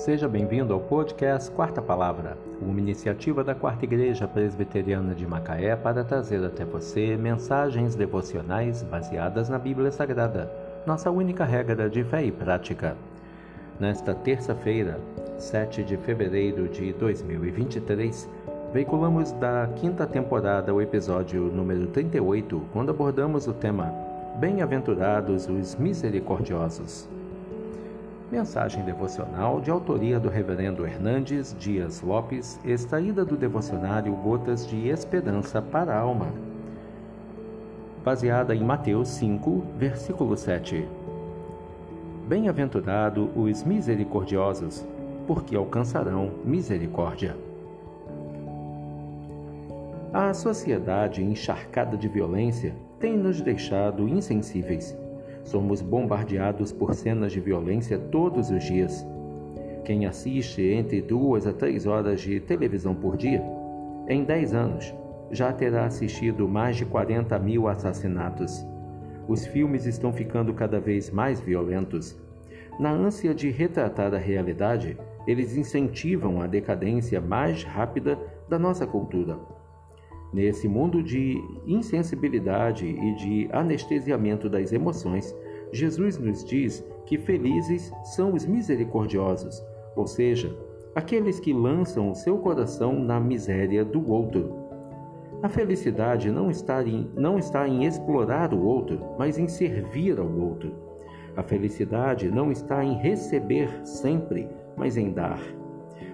Seja bem-vindo ao podcast Quarta Palavra, uma iniciativa da Quarta Igreja Presbiteriana de Macaé para trazer até você mensagens devocionais baseadas na Bíblia Sagrada, nossa única regra de fé e prática. Nesta terça-feira, 7 de fevereiro de 2023, veiculamos da quinta temporada o episódio número 38, quando abordamos o tema Bem-aventurados os misericordiosos. Mensagem devocional de autoria do Reverendo Hernandes Dias Lopes, extraída do devocionário Gotas de Esperança para a Alma. Baseada em Mateus 5, versículo 7. Bem-aventurado os misericordiosos, porque alcançarão misericórdia. A sociedade encharcada de violência tem nos deixado insensíveis Somos bombardeados por cenas de violência todos os dias. Quem assiste entre duas a três horas de televisão por dia, em dez anos, já terá assistido mais de 40 mil assassinatos. Os filmes estão ficando cada vez mais violentos. Na ânsia de retratar a realidade, eles incentivam a decadência mais rápida da nossa cultura. Nesse mundo de insensibilidade e de anestesiamento das emoções, Jesus nos diz que felizes são os misericordiosos, ou seja, aqueles que lançam o seu coração na miséria do outro. A felicidade não está, em, não está em explorar o outro, mas em servir ao outro. A felicidade não está em receber sempre, mas em dar.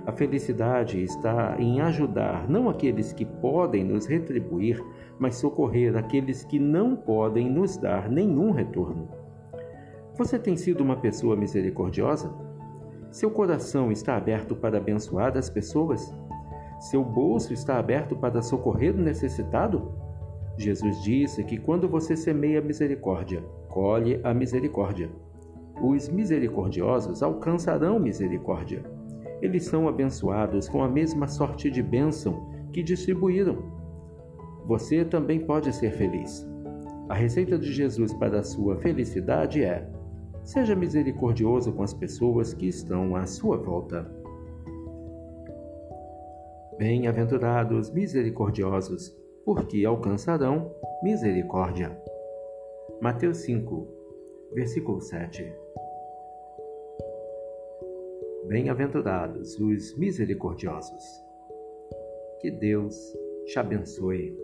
A felicidade está em ajudar não aqueles que podem nos retribuir, mas socorrer aqueles que não podem nos dar nenhum retorno. Você tem sido uma pessoa misericordiosa? Seu coração está aberto para abençoar as pessoas? Seu bolso está aberto para socorrer o necessitado? Jesus disse que quando você semeia misericórdia, colhe a misericórdia. Os misericordiosos alcançarão misericórdia eles são abençoados com a mesma sorte de bênção que distribuíram. Você também pode ser feliz. A receita de Jesus para a sua felicidade é: seja misericordioso com as pessoas que estão à sua volta. Bem-aventurados misericordiosos, porque alcançarão misericórdia. Mateus 5, versículo 7. Bem-aventurados os misericordiosos. Que Deus te abençoe.